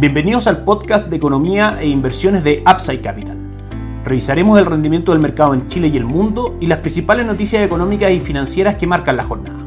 Bienvenidos al podcast de economía e inversiones de Upside Capital. Revisaremos el rendimiento del mercado en Chile y el mundo y las principales noticias económicas y financieras que marcan la jornada.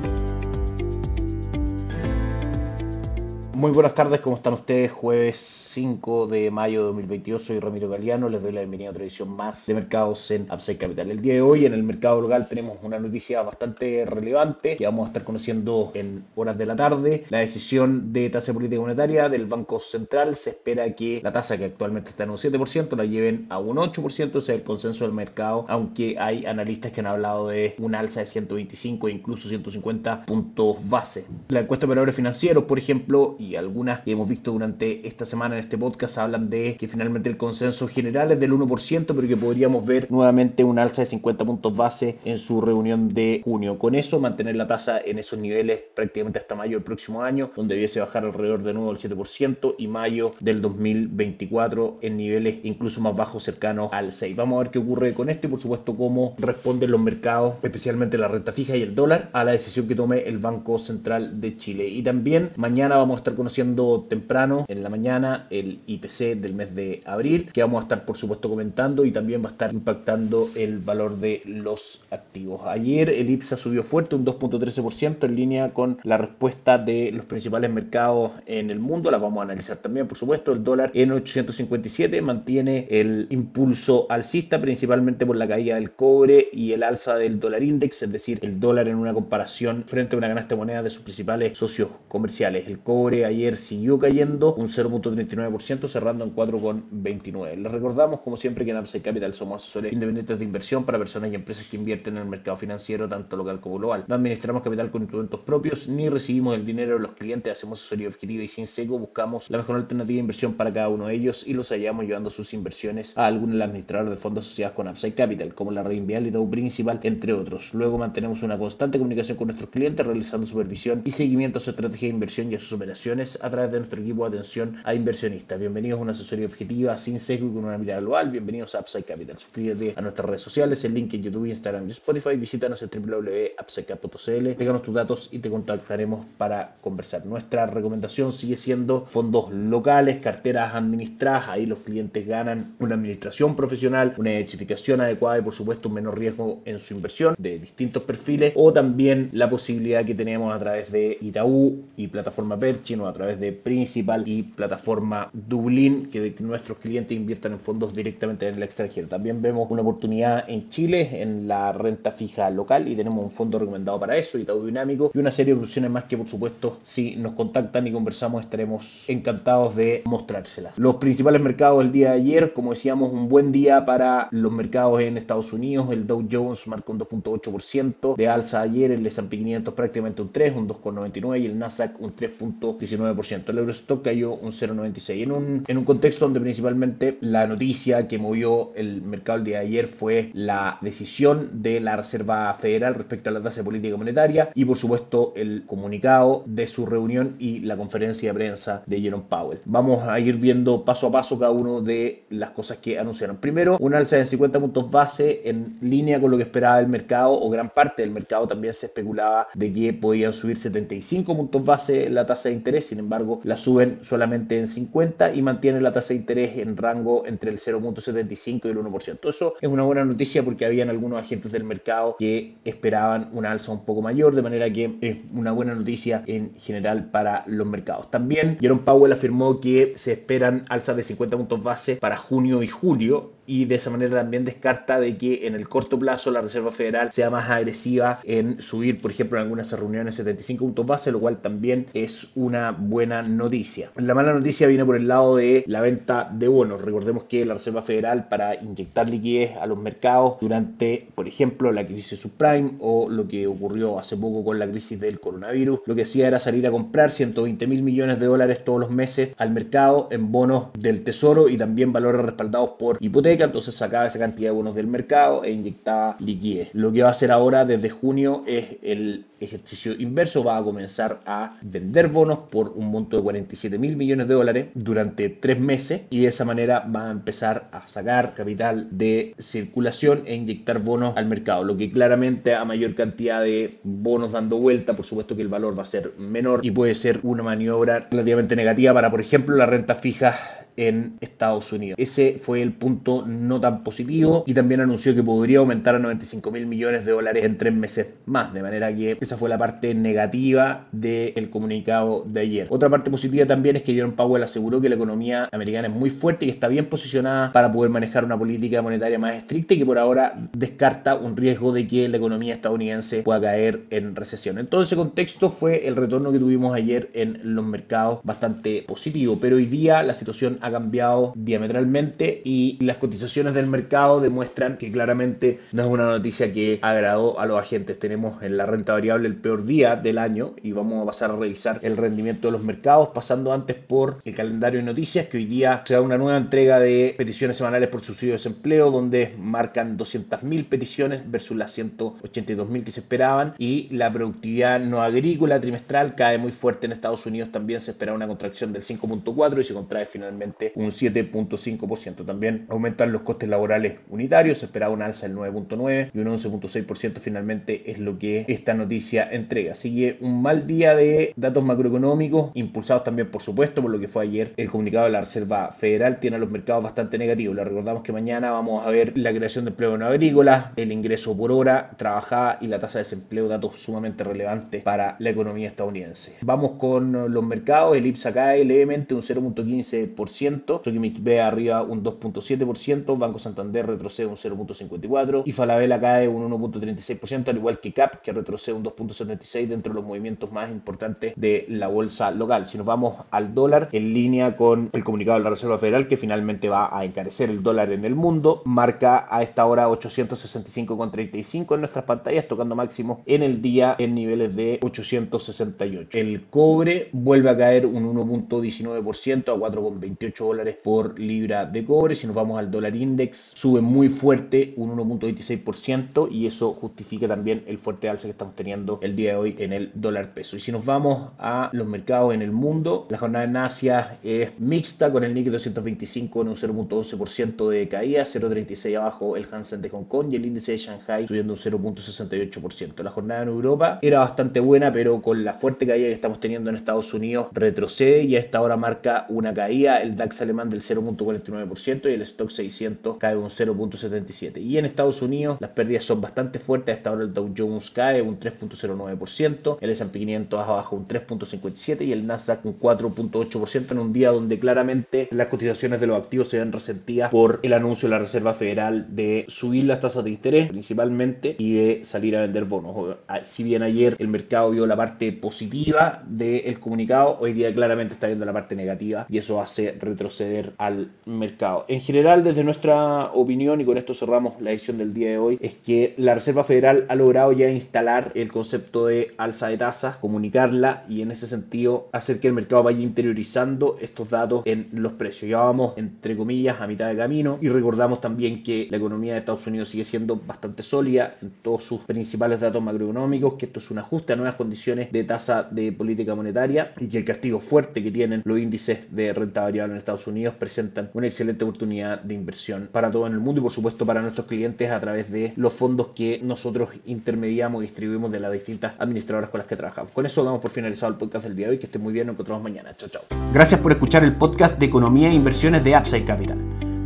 Muy buenas tardes, ¿cómo están ustedes? Jueves 5 de mayo de 2022. Soy Ramiro Galeano, les doy la bienvenida a otra edición más de mercados en Upside Capital. El día de hoy en el mercado local tenemos una noticia bastante relevante que vamos a estar conociendo en horas de la tarde. La decisión de tasa política monetaria del Banco Central se espera que la tasa que actualmente está en un 7% la lleven a un 8%, sea el consenso del mercado, aunque hay analistas que han hablado de un alza de 125 e incluso 150 puntos base. La encuesta de operadores financieros, por ejemplo, y algunas que hemos visto durante esta semana en este podcast hablan de que finalmente el consenso general es del 1%, pero que podríamos ver nuevamente un alza de 50 puntos base en su reunión de junio. Con eso, mantener la tasa en esos niveles prácticamente hasta mayo del próximo año, donde debiese bajar alrededor de nuevo del 7%, y mayo del 2024 en niveles incluso más bajos, cercanos al 6%. Vamos a ver qué ocurre con esto y, por supuesto, cómo responden los mercados, especialmente la renta fija y el dólar, a la decisión que tome el Banco Central de Chile. Y también mañana vamos a estar conociendo temprano, en la mañana, el IPC del mes de abril, que vamos a estar por supuesto comentando y también va a estar impactando el valor de los activos. Ayer el IPSA subió fuerte, un 2.13% en línea con la respuesta de los principales mercados en el mundo. La vamos a analizar también, por supuesto. El dólar en 857 mantiene el impulso alcista, principalmente por la caída del cobre y el alza del dólar index, es decir, el dólar en una comparación frente a una canasta de moneda de sus principales socios comerciales. El cobre ayer siguió cayendo un 0.39% cerrando en 4,29. Les recordamos, como siempre, que en Upside Capital somos asesores independientes de inversión para personas y empresas que invierten en el mercado financiero, tanto local como global. No administramos capital con instrumentos propios, ni recibimos el dinero de los clientes, hacemos asesoría objetiva y sin seco, buscamos la mejor alternativa de inversión para cada uno de ellos y los hallamos llevando sus inversiones a algún administrador de fondos asociados con Upside Capital, como la Reinvial y Dow Principal, entre otros. Luego mantenemos una constante comunicación con nuestros clientes, realizando supervisión y seguimiento a su estrategia de inversión y a sus operaciones a través de nuestro equipo de atención a inversionistas. Bienvenidos a una asesoría objetiva, sin sesgo y con una mirada global. Bienvenidos a Upside Capital. Suscríbete a nuestras redes sociales, el link en YouTube, Instagram y Spotify. Visítanos en www.upsidecap.cl. Déjanos tus datos y te contactaremos para conversar. Nuestra recomendación sigue siendo fondos locales, carteras administradas. Ahí los clientes ganan una administración profesional, una identificación adecuada y por supuesto un menor riesgo en su inversión de distintos perfiles o también la posibilidad que tenemos a través de Itaú y plataforma Perchin o a través de Principal y plataforma Dublín, que nuestros clientes inviertan en fondos directamente en el extranjero. También vemos una oportunidad en Chile en la renta fija local y tenemos un fondo recomendado para eso, Itaú Dinámico, y una serie de opciones más que por supuesto si nos contactan y conversamos estaremos encantados de mostrárselas. Los principales mercados del día de ayer, como decíamos, un buen día para los mercados en Estados Unidos, el Dow Jones marcó un 2.8% de alza ayer, el S&P 500 prácticamente un 3, un 2.99 y el Nasdaq un 3.19%. El Eurostock cayó un 0.96. En un en un contexto donde principalmente la noticia que movió el mercado el día de ayer fue la decisión de la Reserva Federal respecto a la tasa política monetaria y por supuesto el comunicado de su reunión y la conferencia de prensa de Jerome Powell. Vamos a ir viendo paso a paso cada uno de las cosas que anunciaron. Primero, un alza de 50 puntos base en línea con lo que esperaba el mercado o gran parte del mercado también se especulaba de que podían subir 75 puntos base la tasa de interés, sin embargo la suben solamente en 50 y mantiene la tasa de interés en rango entre el 0.75 y el 1%. Eso es una buena noticia porque habían algunos agentes del mercado que esperaban una alza un poco mayor, de manera que es una buena noticia en general para los mercados. También Jerome Powell afirmó que se esperan alzas de 50 puntos base para junio y julio y de esa manera también descarta de que en el corto plazo la Reserva Federal sea más agresiva en subir, por ejemplo, en algunas reuniones 75 puntos base, lo cual también es una buena noticia. La mala noticia viene por el lado de la venta de bonos. Recordemos que la Reserva Federal para inyectar liquidez a los mercados durante, por ejemplo, la crisis subprime o lo que ocurrió hace poco con la crisis del coronavirus, lo que hacía era salir a comprar 120 mil millones de dólares todos los meses al mercado en bonos del tesoro y también valores respaldados por hipotecas entonces sacaba esa cantidad de bonos del mercado e inyectaba liquidez. Lo que va a hacer ahora desde junio es el ejercicio inverso, va a comenzar a vender bonos por un monto de 47 mil millones de dólares durante tres meses y de esa manera va a empezar a sacar capital de circulación e inyectar bonos al mercado, lo que claramente a mayor cantidad de bonos dando vuelta, por supuesto que el valor va a ser menor y puede ser una maniobra relativamente negativa para, por ejemplo, la renta fija en Estados Unidos. Ese fue el punto no tan positivo y también anunció que podría aumentar a 95 mil millones de dólares en tres meses más, de manera que esa fue la parte negativa del comunicado de ayer. Otra parte positiva también es que Jerome Powell aseguró que la economía americana es muy fuerte y que está bien posicionada para poder manejar una política monetaria más estricta y que por ahora descarta un riesgo de que la economía estadounidense pueda caer en recesión. En todo ese contexto fue el retorno que tuvimos ayer en los mercados bastante positivo, pero hoy día la situación ha cambiado diametralmente y las cotizaciones del mercado demuestran que claramente no es una noticia que agradó a los agentes. Tenemos en la renta variable el peor día del año y vamos a pasar a revisar el rendimiento de los mercados pasando antes por el calendario de noticias que hoy día se da una nueva entrega de peticiones semanales por subsidio de desempleo donde marcan 200.000 peticiones versus las 182.000 que se esperaban y la productividad no agrícola trimestral cae muy fuerte en Estados Unidos también se espera una contracción del 5.4 y se contrae finalmente un 7.5%. También aumentan los costes laborales unitarios, se esperaba un alza del 9.9% y un 11.6% finalmente es lo que esta noticia entrega. Sigue un mal día de datos macroeconómicos, impulsados también por supuesto por lo que fue ayer el comunicado de la Reserva Federal, tiene a los mercados bastante negativos. Le recordamos que mañana vamos a ver la creación de empleo no agrícola, el ingreso por hora trabajada y la tasa de desempleo, datos sumamente relevantes para la economía estadounidense. Vamos con los mercados, el IPSA cae levemente un 0.15%. Sokimich ve arriba un 2.7%, Banco Santander retrocede un 0.54% y Falabella cae un 1.36%, al igual que CAP, que retrocede un 2.76% dentro de los movimientos más importantes de la bolsa local. Si nos vamos al dólar, en línea con el comunicado de la Reserva Federal, que finalmente va a encarecer el dólar en el mundo, marca a esta hora 865,35 en nuestras pantallas, tocando máximo en el día en niveles de 868. El cobre vuelve a caer un 1.19% a 4,28 dólares por libra de cobre. Si nos vamos al dólar index, sube muy fuerte, un 1.26%, y eso justifica también el fuerte alza que estamos teniendo el día de hoy en el dólar peso. Y si nos vamos a los mercados en el mundo, la jornada en Asia es mixta, con el Nikkei 225 en un 0.11% de caída, 0.36 abajo el Hansen de Hong Kong y el índice de Shanghai subiendo un 0.68%. La jornada en Europa era bastante buena, pero con la fuerte caída que estamos teniendo en Estados Unidos retrocede y a esta hora marca una caída. El DAX alemán del 0.49% y el stock 600 cae un 0.77%. Y en Estados Unidos las pérdidas son bastante fuertes. Hasta ahora el Dow Jones cae un 3.09%, el S&P 500 abajo un 3.57% y el Nasdaq un 4.8% en un día donde claramente las cotizaciones de los activos se ven resentidas por el anuncio de la Reserva Federal de subir las tasas de interés principalmente y de salir a vender bonos. Si bien ayer el mercado vio la parte positiva del comunicado, hoy día claramente está viendo la parte negativa y eso hace retroceder al mercado. En general, desde nuestra opinión, y con esto cerramos la edición del día de hoy, es que la Reserva Federal ha logrado ya instalar el concepto de alza de tasas, comunicarla y en ese sentido hacer que el mercado vaya interiorizando estos datos en los precios. Ya vamos, entre comillas, a mitad de camino y recordamos también que la economía de Estados Unidos sigue siendo bastante sólida en todos sus principales datos macroeconómicos, que esto es un ajuste a nuevas condiciones de tasa de política monetaria y que el castigo fuerte que tienen los índices de renta variable en Estados Unidos presentan una excelente oportunidad de inversión para todo en el mundo y por supuesto para nuestros clientes a través de los fondos que nosotros intermediamos y distribuimos de las distintas administradoras con las que trabajamos. Con eso damos por finalizado el podcast del día de hoy. Que estén muy bien, nos encontramos mañana. Chao, chao. Gracias por escuchar el podcast de Economía e Inversiones de Upside Capital.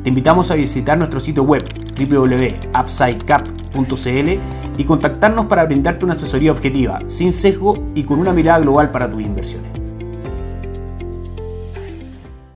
Te invitamos a visitar nuestro sitio web www.upsidecap.cl y contactarnos para brindarte una asesoría objetiva, sin sesgo y con una mirada global para tus inversiones.